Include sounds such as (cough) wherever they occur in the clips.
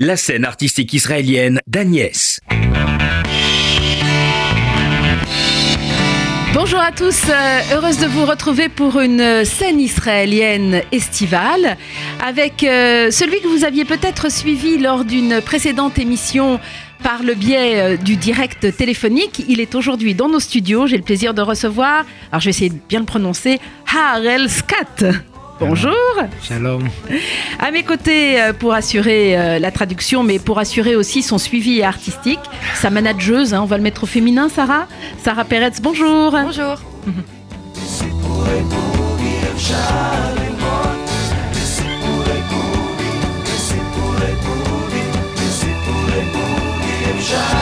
la scène artistique israélienne d'Agnès. Bonjour à tous, euh, heureuse de vous retrouver pour une scène israélienne estivale avec euh, celui que vous aviez peut-être suivi lors d'une précédente émission par le biais euh, du direct téléphonique. Il est aujourd'hui dans nos studios. J'ai le plaisir de recevoir, alors je vais essayer de bien le prononcer, Harel Skat. Bonjour. Shalom. À mes côtés euh, pour assurer euh, la traduction, mais pour assurer aussi son suivi artistique, sa manageuse, hein, on va le mettre au féminin, Sarah. Sarah Peretz, bonjour. Bonjour. (laughs)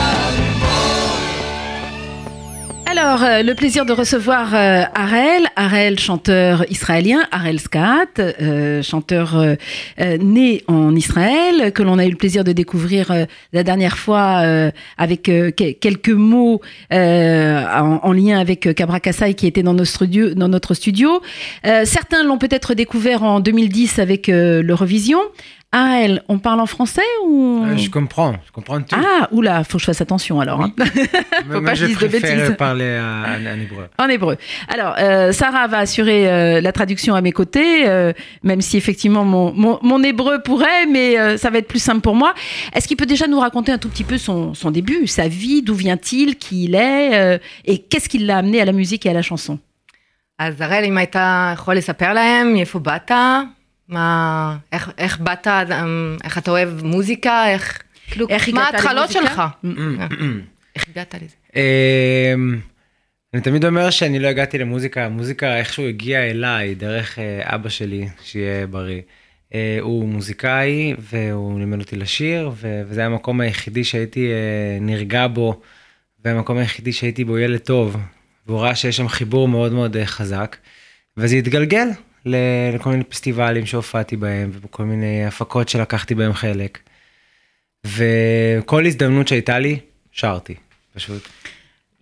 Alors, euh, le plaisir de recevoir euh, Harel, Harel, chanteur israélien, Harel Skat, euh, chanteur euh, né en Israël, que l'on a eu le plaisir de découvrir la dernière fois avec que- quelques mots en, en lien avec Kabra Kassai qui était dans, nos studios- dans notre studio. Certains l'ont peut-être découvert en 2010 avec euh, l'Eurovision. Harel, on parle en français ou... Euh, je comprends, je comprends tout. Ah, oula, faut que je fasse attention alors. hein. Mais faut (laughs) moi, pas que je je dise de préfère bêtises. parler en, en hébreu. En hébreu. Alors, euh, Sarah va assurer euh, la traduction à mes côtés, euh, même si effectivement mon, mon, mon hébreu pourrait, mais euh, ça va être plus simple pour moi. Est-ce qu'il peut déjà nous raconter un tout petit peu son, son début, sa vie, d'où vient-il, qui il est, euh, et qu'est-ce qui l'a amené à la musique et à la chanson אז הראל, אם היית יכול לספר להם מאיפה באת, מה, איך, איך באת, אמ, איך אתה אוהב מוזיקה, איך, כאילו, איך מה ההתחלות? שלך? (coughs) איך הגעת לזה? אמ, אני תמיד אומר שאני לא הגעתי למוזיקה, המוזיקה איכשהו הגיעה אליי דרך אה, אבא שלי, שיהיה בריא. אה, הוא מוזיקאי והוא לימד אותי לשיר, וזה היה המקום היחידי שהייתי אה, נרגע בו, והמקום היחידי שהייתי בו ילד טוב. והוא ראה שיש שם חיבור מאוד מאוד אה, חזק, וזה התגלגל לכל מיני פסטיבלים שהופעתי בהם, ובכל מיני הפקות שלקחתי בהם חלק. וכל הזדמנות שהייתה לי, שרתי, פשוט.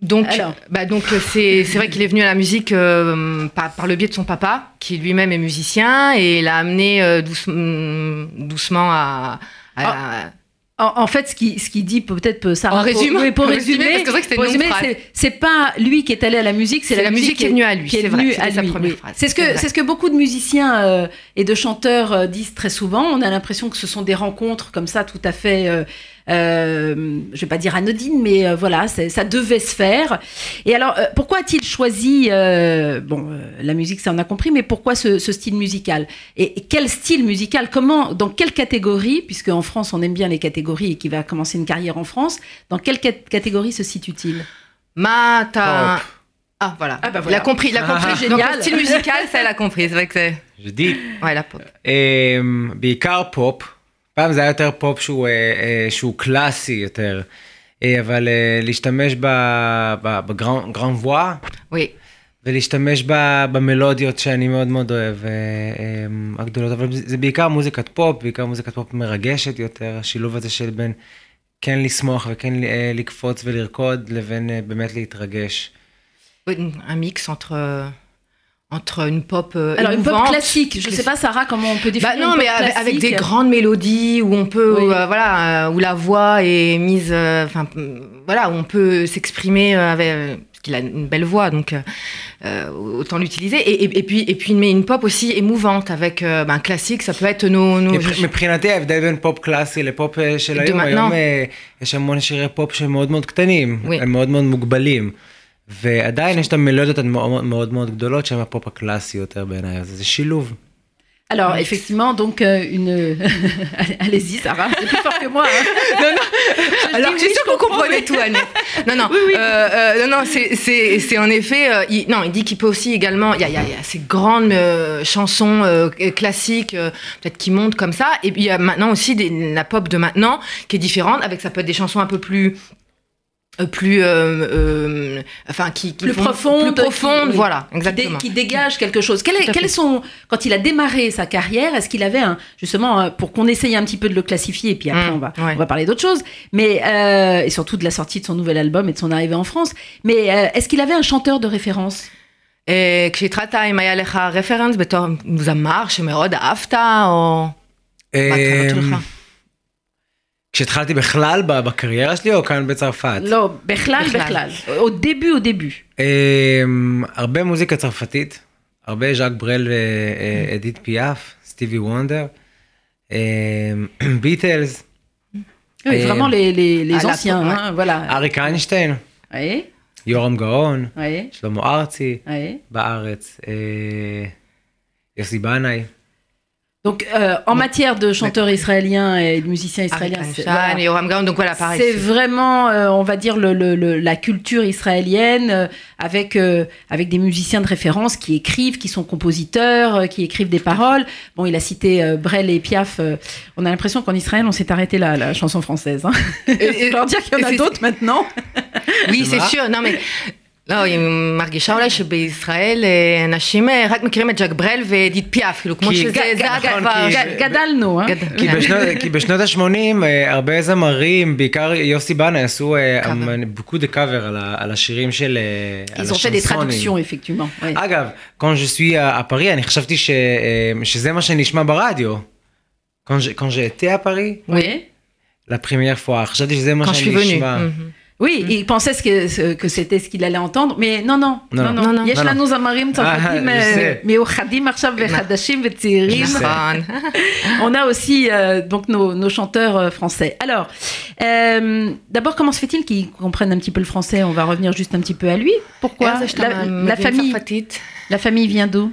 Donc, Alors. bah donc euh, c'est c'est vrai qu'il est venu à la musique euh, par, par le biais de son papa, qui lui-même est musicien, et l'a amené euh, douce- mm, doucement à... à- en, en fait, ce qui, ce qui dit peut-être peut- Sarah, En résumé, pour, oui, pour résumer, c'est c'est- c'est pas lui qui est allé à la musique, c'est C'est la musique qui est venue à lui, c'est vrai, sa première oui. phrase, C'est ce c'est que c'est ce que beaucoup de musiciens euh, et de chanteurs euh, disent très souvent. On a l'impression que ce sont des rencontres comme ça, tout à fait, euh, euh, je vais pas dire anodine, mais euh, voilà, ça devait se faire. Et alors, euh, pourquoi a-t-il choisi, euh, bon, la musique, ça on a compris, mais pourquoi ce, style musical? Et, quel style musical? Comment, dans quelle catégorie Puisque en France, on aime bien les catégories et qui va commencer une carrière en France, dans quelle catégorie se situe-t-il? Matin. Ah voilà. Ah bah voilà. Il a compris, il a ah. compris, ah. (laughs) génial. Donc, le style musical, (laughs) ça, elle a compris. C'est vrai que c'est. Je dis. Ouais, la pop. Et, um, pop. פעם זה היה יותר פופ שהוא, אה, אה, שהוא קלאסי יותר, אה, אבל אה, להשתמש וואה Oui. ולהשתמש ב- במלודיות שאני מאוד מאוד אוהב, אה, אה, הגדולות, אבל זה בעיקר מוזיקת פופ, בעיקר מוזיקת פופ מרגשת יותר, השילוב הזה של בין כן לשמוח וכן אה, לקפוץ ולרקוד, לבין אה, באמת להתרגש. Un mix entre, entre une pop euh, Alors une pop émouvante. classique, je sais pas Sarah comment on peut définir. Bah non, une pop mais avec, avec des classique. grandes mélodies où on peut, Oui. euh, voilà, euh, où la voix est mise, euh, enfin, euh, voilà, où on peut s'exprimer euh, avec, euh, parce qu'il a une belle voix, donc euh, euh, autant l'utiliser. Et, et, et puis, et puis, mais une pop aussi émouvante avec euh, ben, classique, ça peut être nos, nos מבח- מבחינתי ההבדל בין פופ קלאסי לפופ אה, של היום, maintenant. היום אה, יש המון שירי פופ שהם מאוד מאוד קטנים, Oui. הם מאוד מאוד מוגבלים. ועדיין יש את המלודיות המאוד מאוד מאוד גדולות שהן הפופ הקלאסי יותר בעיניי, אז זה שילוב. Alors effectivement, donc euh, une. (laughs) Allez-y, Sarah, c'est plus fort que moi. hein. (laughs) Non, non. Je Alors dis que je oui, suis sûre je qu'on comprends, comprenait mais- tout, Annette. (laughs) Non, non. Oui, oui. Euh, euh, non, non, c'est- c'est c'est en effet. euh, il, non, il dit qu'il peut aussi également. Il y a, il y a- il y a ces grandes euh, chansons euh, classiques, euh, peut-être qui montent comme ça. Et puis il y a maintenant aussi des, la pop de maintenant qui est différente. Avec ça peut être des chansons un peu plus. euh, plus euh, euh, enfin qui, qui Plus font- profonde, plus profonde qui- oui. voilà qui, dé- exactement qui dégage quelque chose. Quel est, Tout à quel fait. est son quand il a démarré sa carrière Est-ce qu'il avait un justement euh, pour qu'on essaye un petit peu de le classifier et puis après Mm, on va ouais. on va parler d'autre chose, mais euh, et surtout de la sortie de son nouvel album et de son arrivée en France. Mais euh, est-ce qu'il avait un chanteur de référence אה, כשהתחלת אם היה לך רפרנס בתור זמר שמאוד אהבת או... בהתחלות אמ, שלך. כשהתחלתי בכלל בקריירה שלי או כאן בצרפת? לא, בכלל, בכלל. Au début, au début. אמ, הרבה מוזיקה צרפתית, הרבה ז'אק ברל ואדית פיאף, סטיבי וונדר, (clears throat) ביטלס, Oui, Et- vraiment les, les, les la- anciens, ouais. hein, voilà. אריק איינשטיין, יורם גאון, שלמה ארצי. בארץ, אה, יוסי בנאי. Donc, euh, en matière de chanteurs israéliens et de musiciens israéliens, c'est voilà, vraiment, euh, on va dire, le, le, le, la culture israélienne euh, avec, euh, avec des musiciens de référence qui écrivent, qui sont compositeurs, euh, qui écrivent des paroles. Bon, il a cité euh, Brel et Piaf. on a l'impression qu'en Israël, on s'est arrêté là, la chanson française. Hein. Et, leur (laughs) dire qu'il y en a d'autres maintenant. oui, c'est sûr. Non, mais לא, היא מרגישה אולי שבישראל אה, אנשים אה, רק מכירים את ג'קברל ודיד פיאף, כאילו כמו שזה, זה הדבר. נכון, גדלנו, אה? כי כן. בשנות ה-80 אה, הרבה זמרים, בעיקר יוסי בנה, עשו בוקו אמ, דה קאבר על השירים של השנסונים. אגב, קונג' סוי הפרי, אני חשבתי שזה מה שנשמע ברדיו. קונג' אתי הפרי? לפרימייר פואר, חשבתי שזה מה שנשמע. Mhm. Oui, il pensait ce que, ce- que c'était ce qu'il allait entendre, mais non, non, Non, non, non. non. Non, non. (laughs) יש לא, לא. לנו זמרים צרפתים אה, אה, זה. מיוחדים עכשיו וחדשים וצעירים. נכון. On a aussi euh, donc nos, nos chanteurs euh, français. Alors, euh, d'abord, comment se fait-il qu'ils comprennent un petit peu le français On va revenir juste un petit peu à lui. Pourquoi איך זה שאתה la, מבין la famille, צרפתית? la famille vient d'où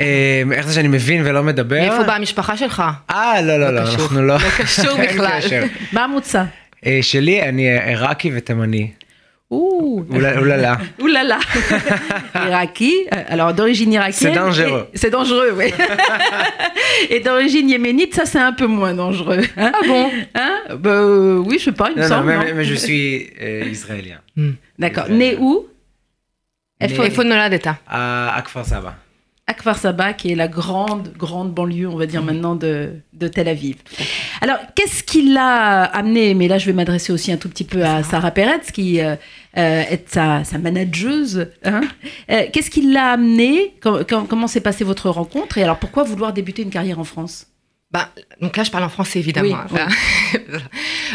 אה, איך זה שאני מבין ולא מדבר? מאיפה באה המשפחה שלך? אה, לא, לא, לא, לא קשור. אנחנו לא... לא קשור אין בכלל. קשר. מה המוצא אה, שלי, אני עיראקי ותימני. Ouh, אולי- אוללה. Ouh là là Iraki, euh, alors d'origine irakienne. C'est dangereux. et- C'est dangereux, oui. (laughs) et d'origine yéménite, ça c'est un peu moins dangereux. Hein Ah bon Hein Bah, euh, Oui, je sais pas, il me Non, non, semble. mais, non mais- mais je suis euh, israélien. D'accord. Israël. Né où Né- איפה נולדת? À, à Kfar Saba. à Kfar Saba, qui est la grande, grande banlieue, on va dire maintenant, de, de Tel Aviv. Alors, qu'est-ce qui l'a amené Mais là, je vais m'adresser aussi un tout petit peu à Sarah Peretz, qui euh, euh, est sa, sa manageuse. hein. Euh, qu'est-ce qui l'a amené? Com- com- Comment s'est passée votre rencontre? Et alors, pourquoi vouloir débuter une carrière en France? Bah, donc là, je parle en français, évidemment. Oui, (laughs)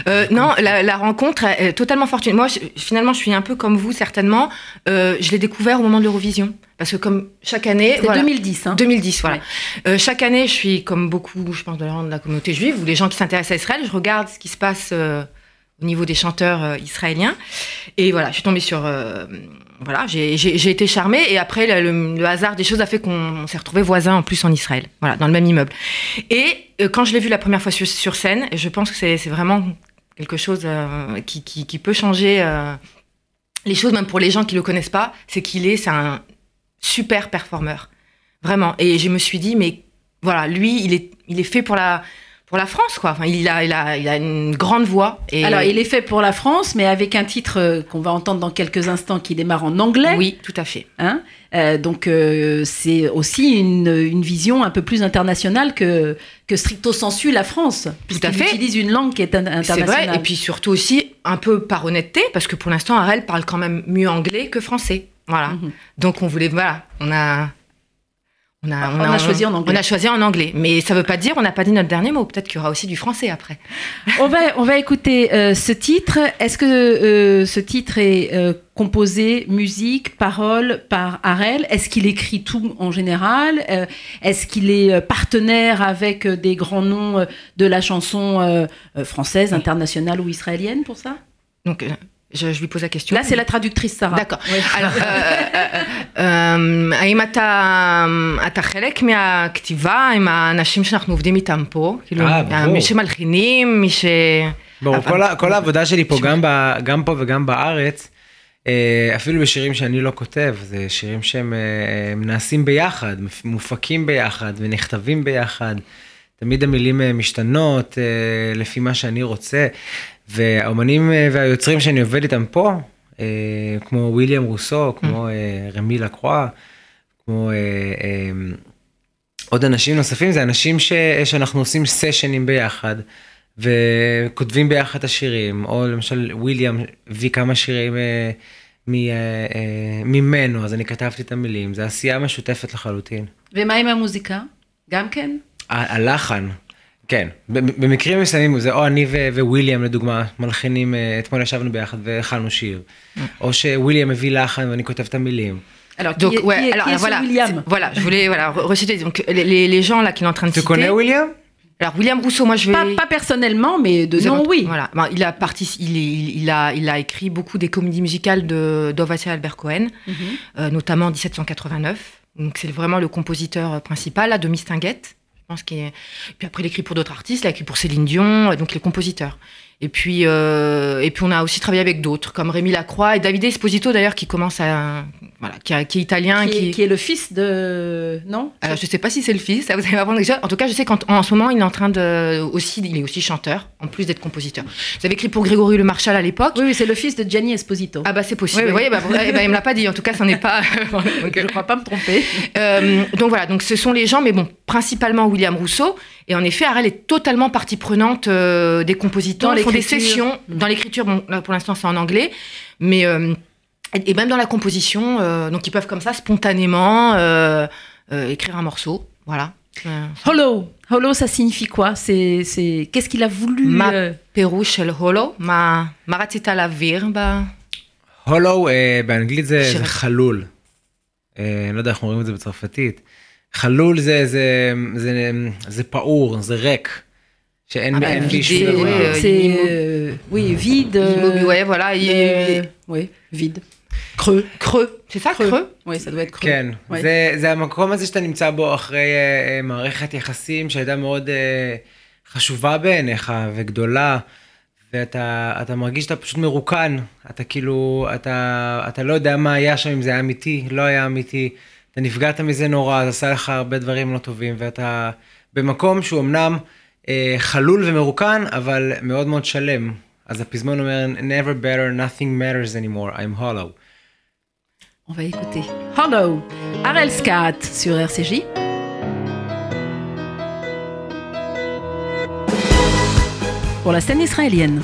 Euh, non, la, la rencontre est totalement fortunée. Moi, je- finalement, je suis un peu comme vous, certainement. Euh, je l'ai découvert au moment de l'Eurovision. Parce que comme chaque année... C'est voilà, 2010. Hein 2010, voilà. Ouais. Euh, chaque année, je suis comme beaucoup, je pense, de la, de la communauté juive ou les gens qui s'intéressent à Israël, je regarde ce qui se passe euh, au niveau des chanteurs israéliens. Et voilà, je suis tombée sur. Voilà, j'ai- été charmée. Et après, le, hasard des choses a fait qu'on s'est retrouvés voisins en plus en Israël, voilà, dans le même immeuble. Et euh, quand je l'ai vu la première fois sur, sur scène, je pense que c'est vraiment quelque chose euh, qui, qui- peut changer euh, les choses, même pour les gens qui le connaissent pas. C'est qu'il est, c'est un super performeur. Vraiment. Et je me suis dit, mais voilà, lui, il est, il est fait pour la, pour la France, quoi. Enfin, il a, il a, il a une grande voix. Et Alors, il est fait pour la France, mais avec un titre euh, qu'on va entendre dans quelques instants qui démarre en anglais. Oui, tout à fait. Hein Euh, donc euh, c'est aussi une, une vision un peu plus internationale que, que stricto sensu la France. puisqu'il à fait. utilise une langue qui est in- C'est internationale. vrai. Et puis surtout aussi, un peu par honnêteté, parce que pour l'instant, Arel parle quand même mieux anglais que français. Voilà. Mhm. Donc on voulait, voilà, on a. On a, On a choisi en anglais. On a choisi en anglais. Mais ça veut pas dire, on n'a pas dit notre dernier mot. Peut-être qu'il y aura aussi du français après. on, va, on va écouter euh, ce titre. Est-ce que euh, ce titre est euh, composé, musique, paroles par Harel? Est-ce qu'il écrit tout en général? Est-ce qu'il est partenaire avec des grands noms de la chanson française, internationale ou israélienne pour ça? Donc je, je lui pose la question. Là, c'est la traductrice Sarah. d'accord. Oui. Alors, האם אתה, אתה חלק מהכתיבה עם האנשים שאנחנו עובדים איתם פה? כאילו. מי שמלחינים, מי ש... ברור, כל, כל העבודה שלי פה, גם, ב, גם פה וגם בארץ, אפילו בשירים שאני לא כותב, זה שירים שהם הם נעשים ביחד, מופקים ביחד ונכתבים ביחד. תמיד המילים משתנות לפי מה שאני רוצה, והאומנים אה, והיוצרים שאני עובד איתם פה, אה, כמו וויליאם רוסו, כמו אה, רמי לקרואה, כמו עוד אנשים נוספים, זה אנשים ש, שאנחנו עושים סשנים ביחד. וכותבים ביחד את השירים, או למשל וויליאם הביא כמה שירים אה, מ, אה, אה, ממנו, אז אני כתבתי את המילים, זה עשייה משותפת לחלוטין. ומה עם המוזיקה? גם כן? ה- הלחן, כן, ב- במקרים מסוימים זה או אני ו- וויליאם לדוגמה מלחינים, אה, אתמול ישבנו ביחד והכנו שיר, או שוויליאם מביא לחן ואני כותב את המילים. Alors, qui, Donc, est, ouais, qui est- alors qui est ce voilà, William c'est- voilà, je voulais voilà, re- reciter donc les, les- les gens là qu'il est en train de Tu citer. connais William Alors William Rousseau, moi je vais. pas, pas personnellement, mais de Vous nom, avez- oui. Voilà. Ben, il a parti, il, est- il, il a, il a écrit beaucoup des comédies musicales de d'Ovatia Albert Cohen, Mhm. euh, notamment en 1789. Donc c'est vraiment le compositeur euh, principal là, de Mistinguette. Pense qu'il est... Puis après il écrit pour d'autres artistes, écrit pour Céline Dion, euh, donc il est compositeur. Et puis, euh, et puis on a aussi travaillé avec d'autres, comme Rémi Lacroix et Davide Esposito d'ailleurs, qui commence à, voilà, qui, a- qui est italien, Qui, est, qui est le fils de. Non? Alors, je sais pas si c'est le fils, ça vous allez m'apprendre quelque chose. En tout cas, je sais qu'en en ce moment, il est en train de aussi, il est aussi chanteur, en plus d'être compositeur. Vous avez écrit pour Grégory Le Marchal à l'époque. Oui, oui, c'est le fils de Gianni Esposito. Ah bah c'est possible. Oui, Vous oui. voyez, bah, vous- eh ben, il me l'a pas dit. En tout cas, ça n'est pas. (laughs) donc, je ne crois pas me tromper. euh, donc voilà, donc ce sont les gens, mais bon, principalement William Rousseau. Et en effet, Arel est totalement partie prenante euh, des compositeurs. Ils font des sessions Mm. dans l'écriture. Bon, là pour l'instant c'est en anglais, mais euh, et et même dans la composition, euh, donc ils peuvent comme ça spontanément euh, euh, écrire un morceau. Voilà. Euh, Hollow. Hollow, ça signifie quoi C'est, c'est... Qu'est-ce qu'il a voulu Ma- euh, פירוש של הולו, מה, מה רצית להעביר ב... הולו אה, באנגלית זה, שיר. זה חלול. אה, אני לא יודע איך אומרים את זה בצרפתית. חלול זה, זה, זה, זה פעור, זה ריק. שאין Ah bah, אין בי vidé, שום דבר. ouais, C'est, immo- euh, oui, vide. Immobilier, euh, ouais, voilà, il est euh, oui, vide. Creux. creux. C'est ça, creux, Oui, ça doit être creux. כן, Ouais. זה, זה המקום הזה שאתה נמצא בו אחרי אה, מערכת יחסים שהייתה מאוד אה, חשובה בעיניך וגדולה, ואתה אתה מרגיש שאתה פשוט מרוקן, אתה כאילו, אתה, אתה לא יודע מה היה שם, אם זה היה אמיתי, לא היה אמיתי, אתה נפגעת מזה נורא, זה עשה לך הרבה דברים לא טובים, ואתה במקום שהוא אמנם אה, חלול ומרוקן, אבל מאוד מאוד שלם. אז הפזמון אומר, never better, nothing matters anymore, I'm hollow. On va écouter. Hollow. Arel Skat sur RCJ. Pour la scène israélienne.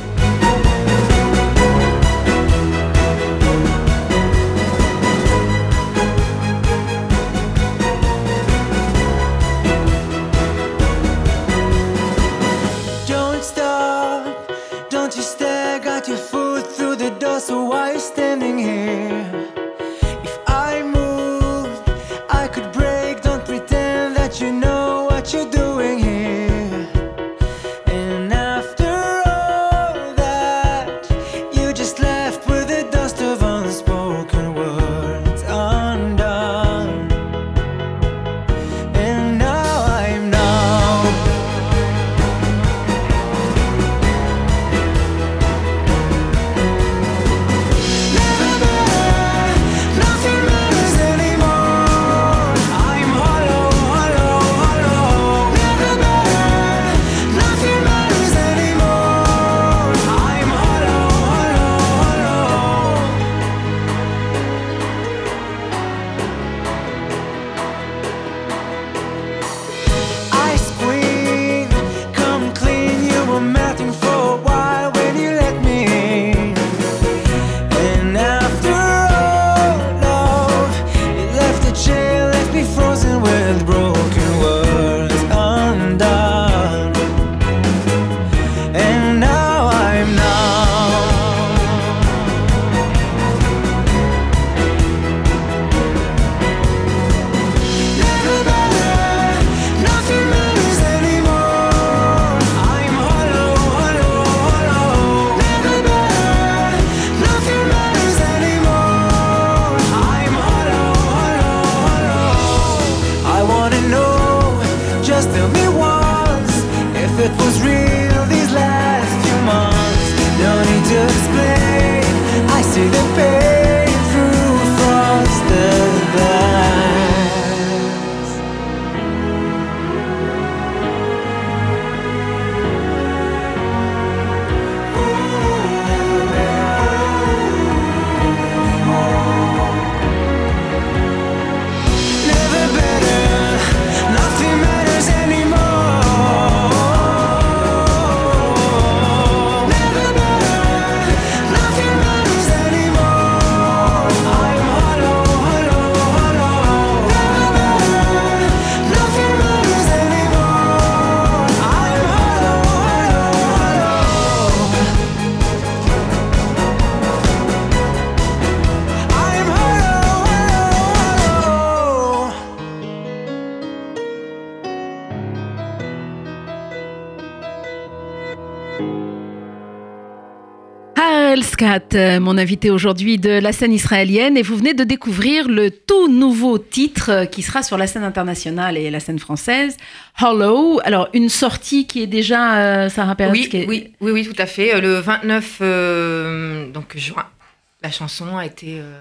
Euh, mon invité aujourd'hui de la scène israélienne, et vous venez de découvrir le tout nouveau titre euh, qui sera sur la scène internationale et la scène française, Hollow. Alors, une sortie qui est déjà, euh, Sarah Perez, Oui, qui est- oui, oui, oui, tout à fait. Euh, Le 29 euh, donc juin, la chanson a été euh,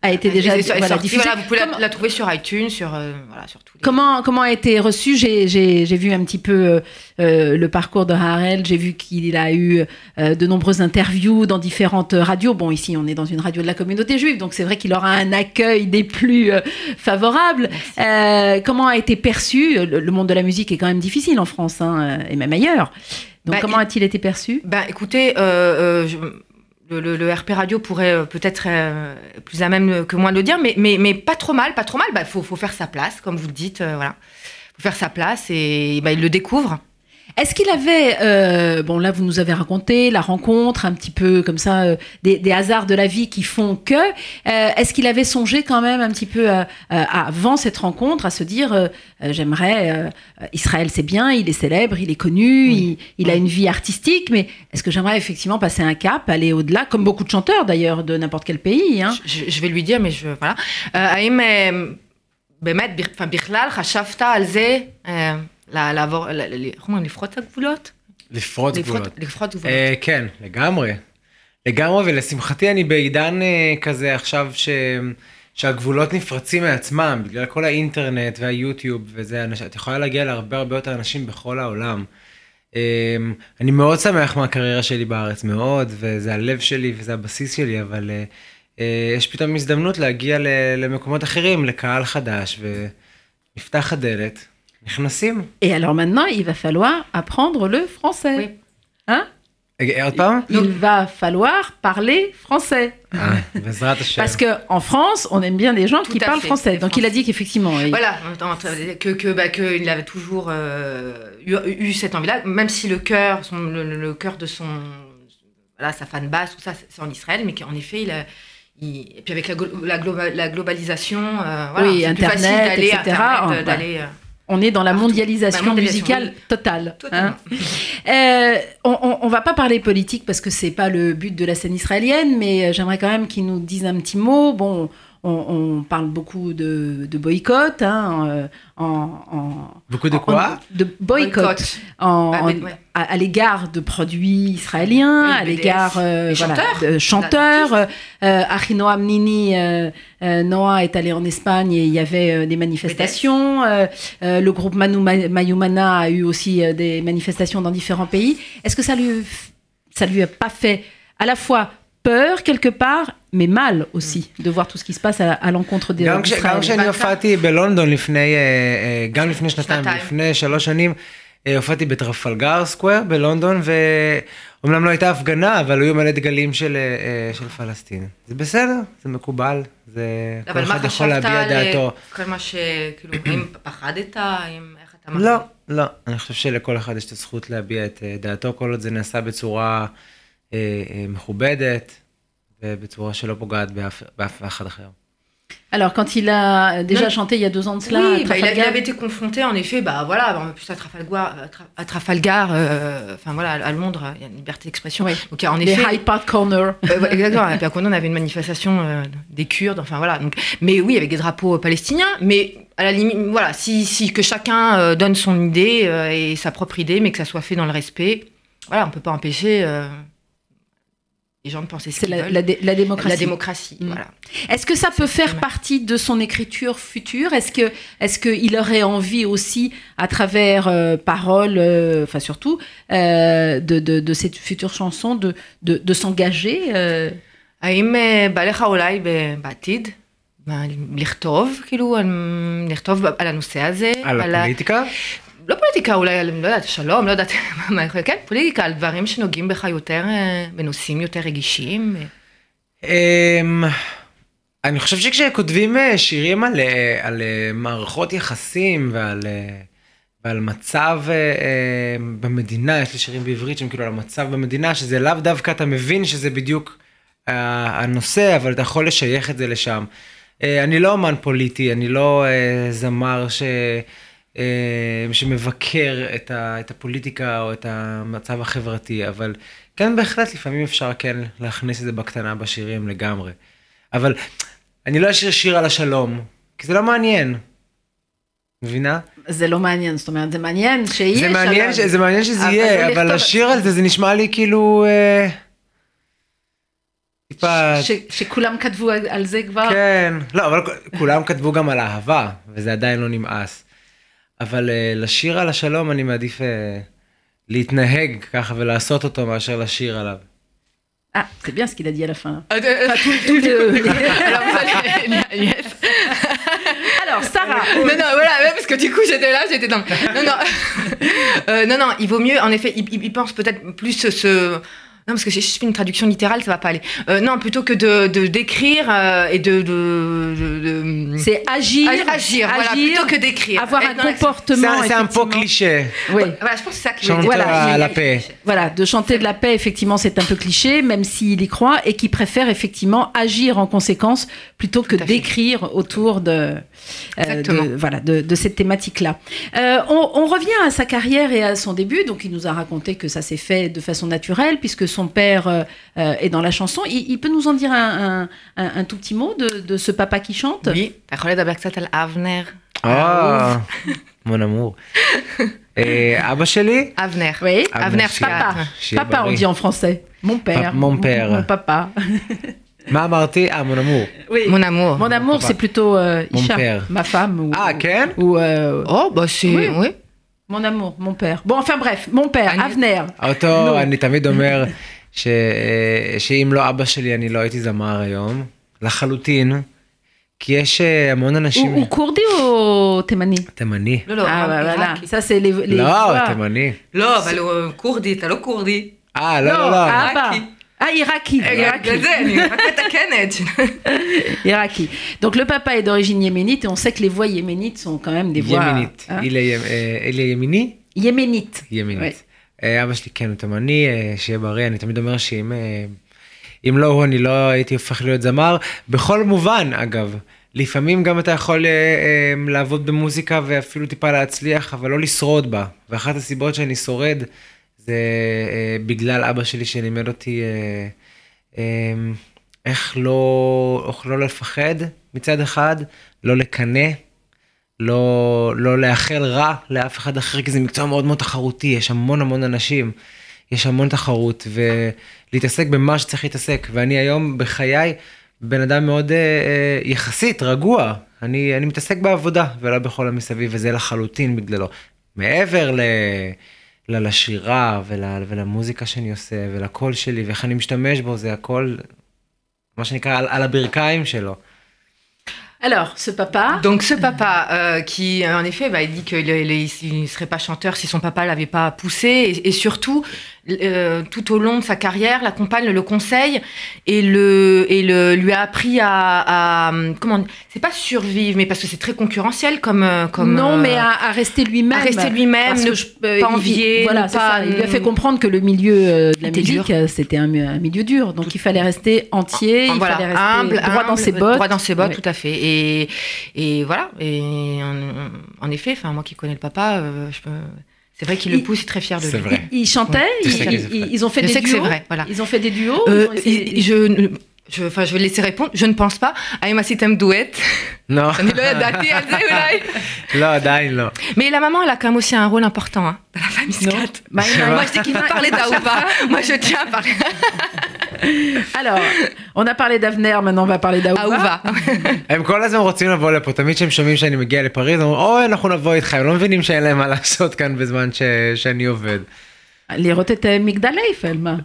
a été déjà est- voilà, diffusée. Voilà, vous pouvez la- Comment- la, trouver sur iTunes, sur euh, voilà, sur tous les. Comment, comment a été reçu? J'ai j'ai- j'ai vu un petit peu euh, euh, le parcours de Harel. J'ai vu qu'il a eu euh, de nombreuses interviews dans différentes radios. Bon, ici, on est dans une radio de la communauté juive, donc c'est vrai qu'il aura un accueil des plus euh, favorables. Euh, comment a été perçu? Le, le monde de la musique est quand même difficile en France, hein, et même ailleurs. Donc, Bah, comment il- a-t-il été perçu? Ben, écoutez, euh, euh, je- le, le- le RP Radio pourrait euh, peut-être euh, plus à même que moi de le dire, mais, mais, mais pas trop mal, pas trop mal. Il faut, faut faire sa place, comme vous le dites, euh, voilà. faut faire sa place et ben, il le découvre. Est-ce qu'il avait, euh, bon là vous nous avez raconté la rencontre, un petit peu comme ça, euh, des, des hasards de la vie qui font que, euh, est-ce qu'il avait songé quand même un petit peu euh, euh, avant cette rencontre à se dire, euh, euh, j'aimerais, euh, euh, Israël c'est bien, il est célèbre, il est connu, il, il a une vie artistique, mais est-ce que j'aimerais effectivement passer un cap, aller au-delà, comme beaucoup de chanteurs d'ailleurs de n'importe quel pays hein. je, je vais lui dire, mais je... voilà. אה, האם אה, באמת, בכ- בכלל חשבת על זה, אה, ל- לעבור, איך אומרים, לפרוץ את הגבולות? לפרוץ גבולות. לפרוץ- גבולות. אה, כן, לגמרי. לגמרי, ולשמחתי אני בעידן אה, כזה עכשיו ש... שהגבולות נפרצים מעצמם, בגלל כל האינטרנט והיוטיוב וזה. את יכולה להגיע להרבה הרבה יותר אנשים בכל העולם. אה, אני מאוד שמח מהקריירה שלי בארץ, מאוד, וזה הלב שלי וזה הבסיס שלי, אבל אה, יש פתאום הזדמנות להגיע. למקומות אחרים, לקהל חדש, ונפתח הדלת. Et alors maintenant, il va falloir apprendre le français. Hein? Il va falloir parler français. Parce que en France, on aime bien les gens qui parlent français. Donc il a dit qu'effectivement, il... voilà, que que bah, qu'il avait toujours euh, eu, cette envie-là, même si le cœur, le, cœur de son, voilà, sa fan base, tout ça, c'est en Israël, mais qu'en effet, il a, et puis avec la, globalisation, euh, voilà, oui, plus facile d'aller, ah, euh, d'aller. Euh, on est dans la mondialisation, mondialisation, musicale oui. totale. Hein. Euh, on, on va pas parler politique parce que c'est pas le but de la scène israélienne, mais euh, j'aimerais quand même qu'ils nous disent un petit mot. Bon, on, on parle beaucoup de, de boycott, hein, en, en- Beaucoup de en- quoi De boycott. boycott. en- Bah, en- mais- ouais. à, à l'égard de produits israéliens, Oui, à l'égard euh, voilà, de chanteurs. Euh, Achinoam Nini, euh, euh, Noah est allé en Espagne et il y avait euh, des manifestations. Euh, euh, le groupe Manu Ma- Mayumana a eu aussi euh, des manifestations dans différents pays. Est-ce que ça lui, ça lui a pas fait à la fois peur quelque part, mais mal aussi de voir tout ce qui se passe à, à l'encontre des גם, d'Israël גם כשאני הופעתי בלונדון לפני, אה, אה, גם לפני שנתיים, שנתיים. לפני שלוש שנים, אה, הופעתי בטרפלגר סקוויר בלונדון, ואומנם לא הייתה הפגנה, אבל היו מלא דגלים של, של פלסטין. זה בסדר, זה מקובל, זה... כל אבל מה אחד יכול חשבת להביע על דעתו. כל מה ש... כאילו, האם פחדת? האם... איך אתה לא, לא, אני חושב שלכל אחד יש את הזכות להביע את דעתו, כל עוד זה נעשה בצורה אה, אה, מכובדת, ובצורה שלא פוגעת באף, באף אחד אחר. Alors quand il a déjà Non. chanté il y a deux ans de cela, Oui, à bah, il, a- il Trafalgar, avait été confronté en effet, bah voilà, en plus à Trafalgar, à Tra- à Trafalgar, euh, enfin voilà, à Londres, il y a une liberté d'expression. Oui. Donc en les effet, High Park Corner. Euh, ouais, exactement. Et puis à Condon, on avait une manifestation euh, des Kurdes, enfin voilà. Donc, mais oui, avec des drapeaux palestiniens. Mais à la limite, voilà, si, si que chacun euh, donne son idée euh, et sa propre idée, mais que ça soit fait dans le respect, voilà, on peut pas empêcher euh, les gens de penser ce C'est qu'ils la, veulent. la dé- la démocratie. La démocratie, Mm. voilà. Est-ce que ça peut faire Exactement. partie de son écriture future Est-ce que est-ce qu'il aurait envie aussi, à travers euh, paroles, euh, enfin surtout, euh, de, de, de cette future chanson, de, de, de s'engager euh, האם אה, בא לך אולי ב- בעתיד מה, לכתוב, כאילו, על- לכתוב על הנושא הזה? על ה- הפוליטיקה? לא פוליטיקה, אולי לא יודעת, שלום, לא יודעת (laughs) מה יכול, כן, פוליטיקה, על דברים שנוגעים בך יותר, אה, בנושאים יותר רגישים. אמ, אני חושב שכשכותבים אה, שירים על, אה, על מערכות יחסים ועל, ועל מצב במדינה, יש לי שירים בעברית שהם כאילו על המצב במדינה, שזה לאו דווקא אתה מבין שזה בדיוק הנושא, אבל אתה יכול לשייך את זה לשם. אני לא אומן פוליטי, אני לא זמר ש... אה, שמבקר את, ה, את הפוליטיקה או את המצב החברתי, אבל כן, בהחלט, לפעמים אפשר כן להכניס את זה בקטנה בשירים לגמרי. אבל אני לא אשאיר שיר על השלום, כי זה לא מעניין. מבינה? זה לא מעניין, זאת אומרת, זה מעניין שיהיה זה מעניין, ש... זה מעניין שזה אבל יהיה, אבל לכתוב- לשיר על זה, זה נשמע לי כאילו... אה, טיפה... ש- שכולם כתבו על זה כבר? כן, לא, אבל כולם כתבו גם על אהבה, וזה עדיין לא נמאס. אבל אה, לשיר על השלום אני מעדיף אה, להתנהג ככה ולעשות אותו מאשר לשיר עליו. Ah, c'est bien ce qu'il a dit à la fin. Euh, euh, Pas tout, tout le- Alors, vous allez- Yes. Alors, Sarah. Non, non, voilà, ouais, parce que du coup, j'étais là, j'étais dans. Non, non. (laughs) Euh, non, non, il vaut mieux, en effet, il, il- il pense peut-être plus ce. non, parce que j'ai juste une traduction littérale, ça va pas aller. Euh, non, plutôt que de, de d'écrire euh, et de. de, de- de- C'est agir, agir, agir, voilà, plutôt que d'écrire. avoir un. C'est comportement. un, c'est un peu cliché. Oui. Voilà, je pense que c'est ça qui Chanter Voilà, à la paix. Voilà, de chanter de la paix, effectivement, c'est un peu cliché, même s'il y croit, et qui préfère effectivement agir en conséquence plutôt que d'écrire autour de, euh. Euh, de, voilà, de, cette thématique-là. Euh, on, revient à sa carrière et à son début. Donc, il nous a raconté que ça s'est fait de façon naturelle, puisque son père euh, est dans la chanson. Il, peut nous en dire un, tout petit mot de, ce papa qui chante? Oui, Ah, ah (laughs) mon amour. Et Abba Oui, Avner, papa. Papa, on dit en français. Mon père. Mon père. Mon papa. (laughs) מה אמרתי? אה, מון אמור. Oui. Mon amour. Mon amour, papa. c'est plutôt euh, Mon Isha, père. ma femme. Ou, Ah, כן? ou euh, Oh, bah c'est. Oui. Oui. mon amour, mon père. Bon, enfin bref, mon père, אני- Avner. אותו, נו. אני תמיד אומר (laughs) ש... אה, שאם לא אבא שלי אני לא הייתי זמר היום, לחלוטין, כי יש אה, המון Ou, אנשים... ou Kourdi ou Temani תימני. לא, לא, Ah, bah, voilà. עיראקי. Ça, c'est les. les לא, voix. תימני. לא, אבל הוא כורדי, אתה לא כורדי. אה, לא, Non, לא, לא. Abba. Ah, Iraki. מתקנת. Iraki. Donc, le papa est d'origine yéménite et on sait que les voix yéménites sont quand même des voix. ימינית. hein, איליה ימ- אה, איליה ימיני? Yéménites. ימינית. אה, אבא שלי כן הוא תימני, שיהיה בריא, אני תמיד אומר שאם אם לא הוא אני לא הייתי הופך להיות זמר, בכל מובן אגב. לפעמים גם אתה יכול לעבוד במוזיקה ואפילו טיפה להצליח, אבל לא לשרוד בה. ואחת הסיבות שאני שורד זה אה, בגלל אבא שלי שלימד אותי אה, אה, איך לא, איך לא לפחד מצד אחד, לא לקנא, לא, לא לאחל רע לאף אחד אחר, כי זה מקצוע מאוד מאוד תחרותי, יש המון המון אנשים, יש המון תחרות, ולהתעסק במה שצריך להתעסק. ואני היום בחיי בן אדם מאוד אה, אה, יחסית רגוע, אני, אני מתעסק בעבודה ולא בכל המסביב, וזה לחלוטין בגללו. מעבר ל... לשירה ול, ולמוזיקה שאני עושה ולקול שלי ואיך אני משתמש בו זה הכל מה שנקרא על, על הברכיים שלו. Alors, ce papa. Donc ce papa euh, qui, en effet, bah, il dit qu'il ne serait pas chanteur si son papa l'avait pas poussé, et, et surtout, euh, tout au long de sa carrière, la compagne le conseille et, le, et le, lui a appris à, à comment, c'est pas survivre, mais parce que c'est très concurrentiel comme, euh, comme non, euh, mais à, à rester lui-même. à rester lui-même, ne je- euh, pas il- envier, Voilà, pas- ça. Il lui a fait comprendre que le milieu de la musique, c'était un, un milieu dur. Donc il fallait rester entier, il voilà, fallait rester humble, droit dans ses bottes. droit dans ses bottes, Ouais. tout à fait. Et, et voilà. Et en, en effet, enfin moi qui connais le papa, je peux- c'est vrai qu'il le pousse, il est très fier de lui. C'est vrai. Il, chantait, il, il, ils, ont fait je des sais duos. Que vrai. Ils ont fait des duos. Euh, je, je, enfin, je vais laisser répondre. Je ne pense pas. I am a sitem duet. Non. (laughs) Mais la maman, elle a quand même aussi un rôle important hein, dans la famille Scat. Bah, moi, je sais qu'il faut parler d'Aouba. (laughs) moi, je tiens à parler. (laughs) (laughs) Alors, on a parlé d'Avner, maintenant on va parler d'Aouba. (laughs) הם כל הזמן רוצים לבוא לפה, תמיד כשהם שומעים שאני מגיע לפריז, הם אומרים, אוי, אנחנו נבוא איתך, הם לא מבינים שאין להם מה לעשות כאן בזמן ש... שאני עובד. לראות את אה, מגדל אייפל, מה?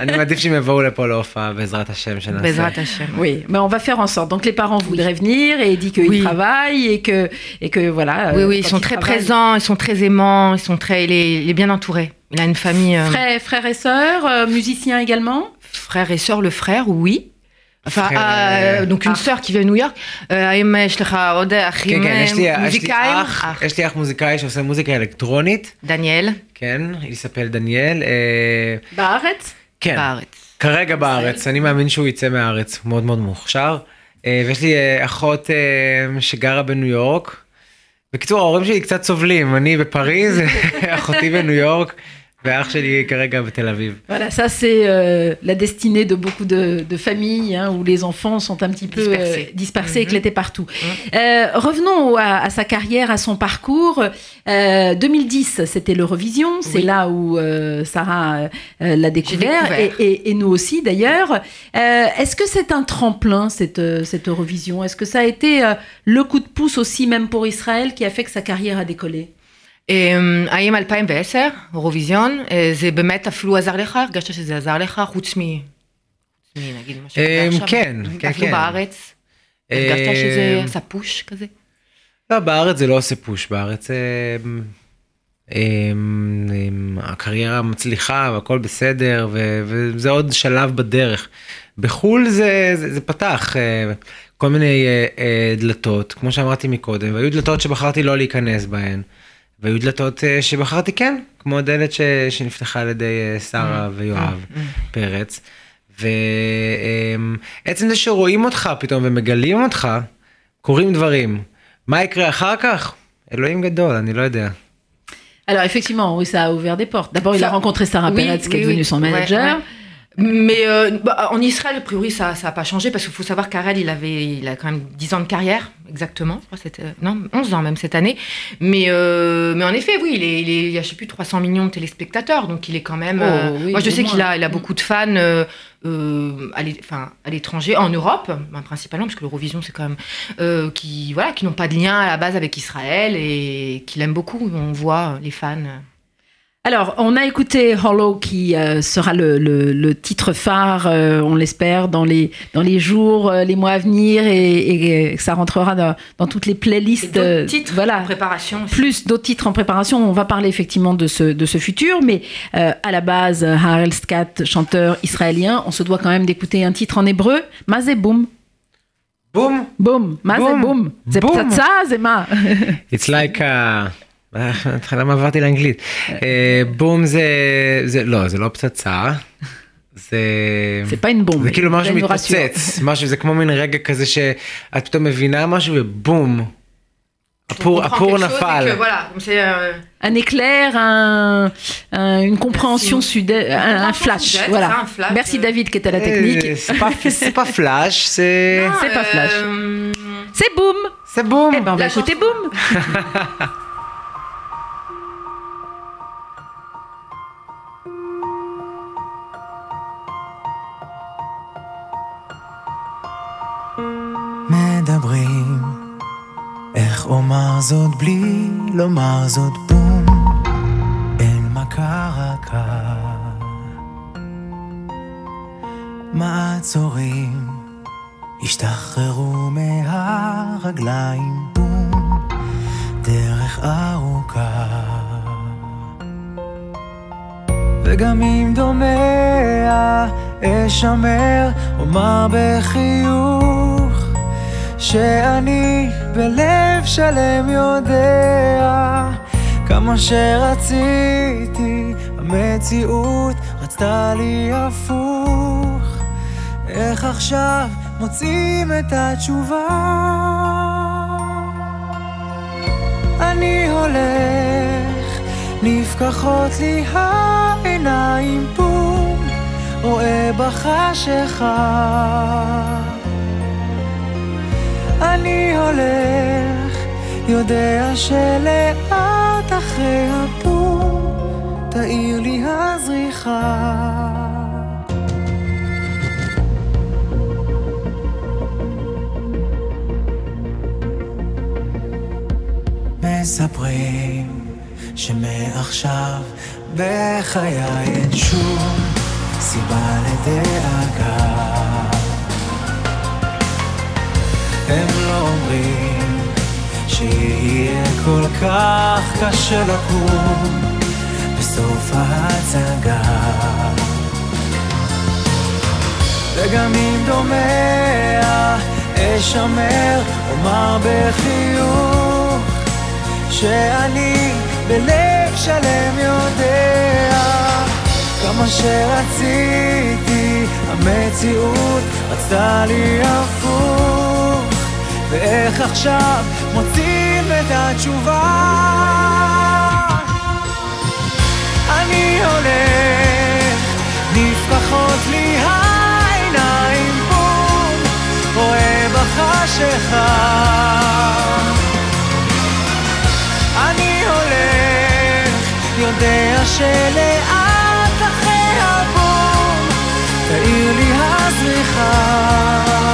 אני מעדיף שהם יבואו לפה להופעה, בעזרת השם שנעשה. בעזרת השם. Oui, mais on va faire en sorte. Donc les parents voudraient venir et il dit qu'ils Oui. travaillent et que, et que voilà. Oui, euh, oui, ils quand sont très travaillent- présents, ils sont très aimants, ils sont très, il est, il est bien entouré. Il a une famille, euh, Frères, frères et sœurs, euh, musiciens également. frère et sœur, le frère, oui. Enfin, Frère, euh, euh, donc une ah. sœur qui vient de New York. אה, האם יש לך עוד אחים כן, כן, יש לי, אה, יש לי מוזיקאים? אח, אח. יש לי אח מוזיקאי שעושה מוזיקה אלקטרונית, דניאל, כן, יספל דניאל, אה, בארץ. כן, בארץ. כרגע בארץ, אני מאמין שהוא יצא מהארץ, הוא מאוד מאוד מוכשר. אה, ויש לי אה, אחות אה, שגרה בניו יורק, בקיצור, ההורים שלי קצת סובלים, אני בפריז, (laughs) אחותי בניו יורק, ואח שלי כרגע בתל אביב. Voilà, ça c'est euh, la destinée de beaucoup de, de familles hein, où les enfants sont un petit peu euh, Dispersés. dispersés, Mhm. éclatés partout. Euh, revenons à, à sa carrière, à son parcours. Euh, 2010, c'était l'Eurovision, c'est Oui. là où euh, Sarah euh, euh, l'a découvert, découvert. Et, et- et nous aussi d'ailleurs. Euh, Est-ce que c'est un tremplin cette, euh, cette Eurovision Est-ce que ça a été euh, le coup de pouce aussi même pour Israël qui a fait que sa carrière a décollé אמ, האם 2010, אירוויזיון, אה, זה באמת אפילו עזר לך? הרגשת שזה עזר לך? חוץ מ... חוץ מ... נגיד מה שקורה אמ, עכשיו? כן, כן, אפילו כן. בארץ? הרגשת שזה אמ, עשה פוש כזה? לא, בארץ זה לא עושה פוש, בארץ אמ, אמ, אמ, הקריירה מצליחה והכל בסדר וזה עוד שלב בדרך. בחו"ל זה, זה, זה פתח אה, כל מיני אה, דלתות, כמו שאמרתי מקודם, והיו דלתות שבחרתי לא להיכנס בהן, והיו דלתות אה, שבחרתי כן, כמו הדלת ש, שנפתחה על ידי אה, שרה ויואב פרץ. ועצם זה שרואים אותך פתאום ומגלים אותך, קורים דברים. מה יקרה אחר כך? אלוהים גדול, אני לא יודע. Alors effectivement, oui, ça a ouvert des portes. D'abord, il a rencontré Sarah Oui, Perez, qui est oui, devenue oui. son manager. Mais euh, bah, en Israël, a priori, ça n'a pas changé parce qu'il faut savoir qu'Arel, il, avait, il a quand même 10 ans de carrière, exactement. C'était, euh, non, 11 ans même cette année. Mais, euh, mais en effet, oui, il, est, il, est- il y a, je sais plus, 300 millions de téléspectateurs. Donc il est quand même. Oh, euh, oui, moi, je sais qu'il a, il a beaucoup de fans à l'étranger, en Europe, ben, principalement, parce que l'Eurovision, c'est quand même. qui, voilà, qui n'ont pas de lien à la base avec Israël et qui l'aiment beaucoup. On voit les fans. Alors, on a écouté Hollow qui euh, sera le, le, titre phare, euh, on l'espère, dans les, dans les jours, euh, les mois à venir et, ça rentrera dans, dans, toutes les playlists. Et titres voilà, en préparation. Plus d'autres titres en préparation. On va parler effectivement de ce, de ce futur, mais à la base, Harel Skat, chanteur israélien, on se doit quand même d'écouter un titre en hébreu, Mazeboum. Boom. Boom. Mazeboum. C'est peut-être ça, Zema. It's like. אה, למה עברתי לאנגלית? אה, בום זה... זה לא, זה לא פצצה. זה... C'est pas une bombe. זה כאילו משהו זה nous rassure. מתפוצץ, משהו, זה כמו מין רגע כזה שאת פתאום מבינה משהו ובום. הפור, On comprend הפור quelque chose et נפל. que, voilà, comme c'est, euh, Un éclair, un, un- une compréhension soudaine, un, un compréhension flash. soudaine, Voilà. c'est ça, un flash, Merci euh. David qui était à la אה, technique. (laughs) זה pas- c'est pas flash, c'est... C'est pas flash. euh, C'est boum. c'est boum. Eh ben on va La écouter chanson. (laughs) אומר זאת בלי לומר זאת בום, אין מכר הקר. מעצורים השתחררו מהרגליים בום, דרך ארוכה. וגם אם דומע אשמר, אומר בחיוך שאני בלב שלם יודע כמה שרציתי, המציאות רצתה לי הפוך איך עכשיו מוצאים את התשובה? אני הולך, נפקחות לי העיניים בום, רואה בחשיכה. אני הולך, יודע שלאט אחרי הבום, תאיר לי הזריחה. מספרים שמעכשיו בחיי אין שום סיבה לדאגה. הם לא אומרים שיהיה כל כך קשה לקום בסוף ההצגה. וגם אם דומע אשמר, אומר בחיוך שאני בלב שלם יודע כמה שרציתי, המציאות רצתה לי הפוך ואיך עכשיו מוצאים את התשובה. אני הולך, נפתחות לי העיניים, בום, רואה בחשיכה. אני הולך, יודע שלאט אחרי הבום, תאיר לי הזריחה.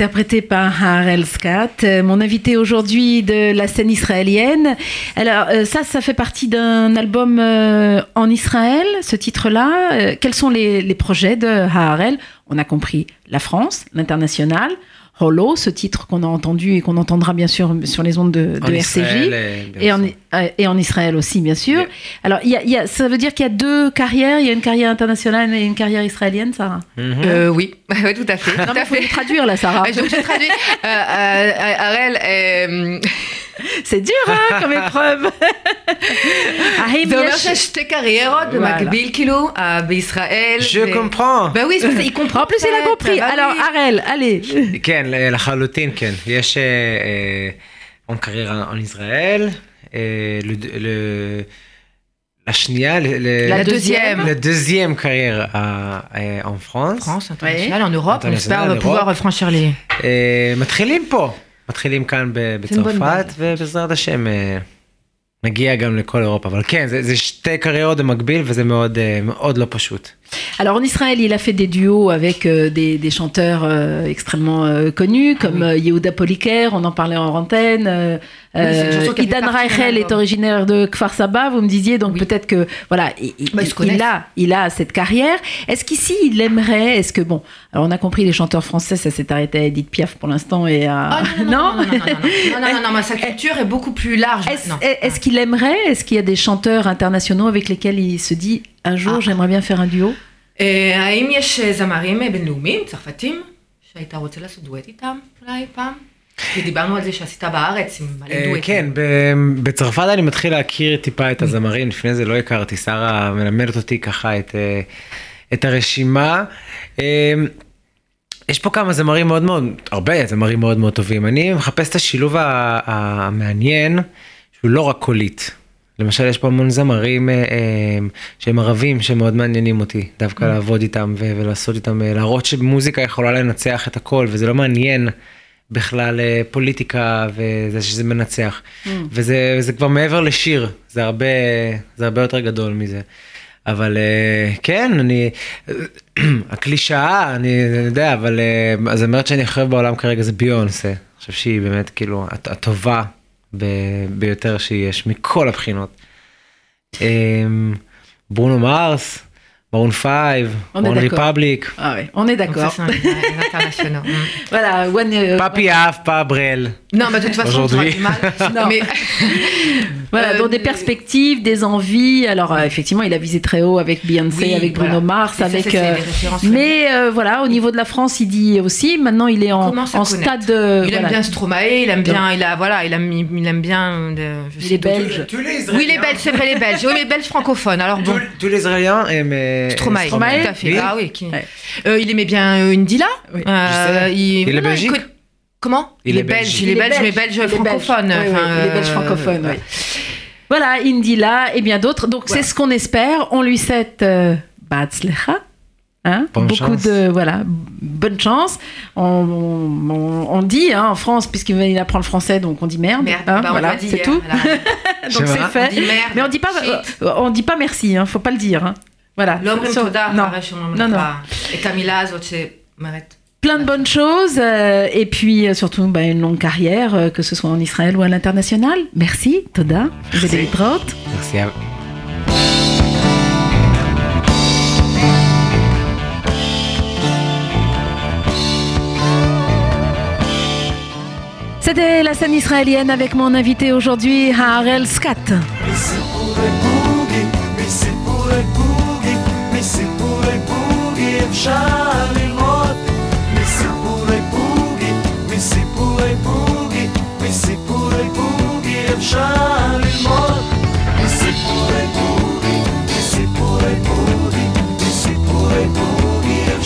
Interprété par Harel Scott, euh, mon invité aujourd'hui de la scène israélienne. Alors euh, ça, ça fait partie d'un album euh, en Israël, ce titre-là. Quels sont les, les projets de Harel? On a compris la France, l'international. Holo, ce titre qu'on a entendu et qu'on entendra bien sûr sur les ondes de, de En RCJ. Israël et bien Et en, sûr. euh, et en Israël aussi, bien sûr. Yeah. Alors, il y a, il y a- ça veut dire qu'il y a deux carrières. Il y a une carrière internationale et une carrière israélienne, Sarah Mhm. Euh, oui, (laughs) ouais, tout à fait. Non, tout mais à faut fait. nous traduire là, Sarah. Ouais, (laughs) Je je traduis. Euh, euh, Arel, euh, C'est dur, hein, (laughs) comme épreuve. Ahim זה אומר Yesh- שיש שתי קריירות וואלה. במקביל, כאילו, אה, בישראל. Je ו- comprends. Bah oui, c'est pour ça, il comprend. En plus, il a peut-être, compris. bah oui. Alors, Arel, allez. כן, לחלוטין כן. יש אה, אה, עוד קריירה en ישראל, אה, le- le- השנייה, ל- ל- La deuxième. la deuxième carrière à- אה, en France. France, international, en Europe, on International, espère en pouvoir Europe. franchir les. מתחילים פה, מתחילים כאן בצרפת. ובעזרת השם נגיע גם לכל אירופה. אבל כן, זה זה שתי קריירות במקביל וזה מאוד מאוד לא פשוט. Alors, en Israël, il a fait des duos avec euh, des, des chanteurs euh, extrêmement euh, connus, comme euh, Yehuda Poliker, on en parlait en antenne. Oui, Idan Reichel est originaire de Kfar Saba, vous me disiez, donc Oui. peut-être que, voilà, il, il- Bah, il a, il a cette carrière. Est-ce qu'ici, il aimerait, est-ce que, bon, alors on a compris, les chanteurs français, ça s'est arrêté à Edith Piaf pour l'instant et à... Ah, non, non, non, non, non, non, non, non, non, non, (laughs) mais sa culture est beaucoup plus large. Est-ce est- est-ce qu'il aimerait, est-ce qu'il y a des chanteurs internationaux avec lesquels il se dit un jour Ah. j'aimerais bien faire un duo אה, האם יש אה, זמרים אה, בינלאומיים, צרפתים, שהיית רוצה לעשות דואט איתם אולי פעם? כי דיברנו על זה שעשית בארץ עם מלא אה, דואטים. כן, בצרפת אני מתחיל להכיר טיפה את הזמרים, לפני זה לא הכרתי, שרה מלמדת אותי ככה את, את הרשימה. יש פה כמה זמרים מאוד מאוד, הרבה זמרים מאוד מאוד טובים. אני מחפש את השילוב המעניין, שהוא לא רק קולית. למשל יש פה המון זמרים אה, אה, שהם ערבים שמאוד מעניינים אותי דווקא לעבוד איתם ו- ולעשות איתם אה, להראות שמוזיקה יכולה לנצח את הכל וזה לא מעניין בכלל אה, פוליטיקה וזה שזה מנצח וזה זה כבר מעבר לשיר זה הרבה זה הרבה יותר גדול מזה. אבל אה, כן אני (clears throat) הקלישאה אני יודע אבל אה, הזמרת שאני חושב בעולם כרגע זה ביונסה. אני חושב שהיא באמת כאילו הט- הטובה ביותר שיש מכל הבחינות. ברונו מרס, מרון פייב, מרון ריפבליק. On est d'accord. voilà, Papy Af, pas Brel. Non, mais de toute façon, on traduit mal. Voilà, Euh, dans des perspectives, des envies. Alors, euh, effectivement, il a visé très haut avec Beyoncé, Oui, avec Bruno voilà. Mars, Et ça, avec. euh, mais euh, voilà, au niveau de la France, il dit aussi. Maintenant, il est en, en stade de. Il aime bien Stromae, il aime bien, il a voilà, il aime, il aime bien. euh, je Il sais est d'autres- belge. Tous les Oui, les Belges, c'est vrai, les Belges. Oui, les Belges francophones. Alors bon. Tous, tous les Israéliens aimaient Stromae, Stromae, tout à fait. Oui. Ah oui. qui- Ouais. Euh, il aimait bien euh, Indila. Oui, Euh, il, est voilà, belgique Comment? Et les, Belges, les Belges, mais Belges francophones. les Belges euh, francophones, oui. Voilà, Indila et bien d'autres. Donc c'est ce qu'on espère. On lui souhaite euh, Batzlecha. Hein Beaucoup de voilà, bonne chance. On, on, dit hein, en France, puisqu'il apprend le français, donc on dit merde. merde hein, bah voilà, c'est hein, tout. (laughs) Donc c'est fait. On merde, Mais on dit pas, euh, on dit pas merci. Hein, faut pas le dire. Hein. Voilà. L'homme so, toda. Non, non, non. Et Camila, m'arrête. Plein de bonnes choses euh, et puis euh, surtout bah, une longue carrière, euh, que ce soit en Israël ou à l'international. Merci, Toda. Vous avez Merci à C'était la scène israélienne avec mon invité aujourd'hui, Harel Skat. šalimo I sipuraj budi, i sipuraj budi, i sipuraj budi, jel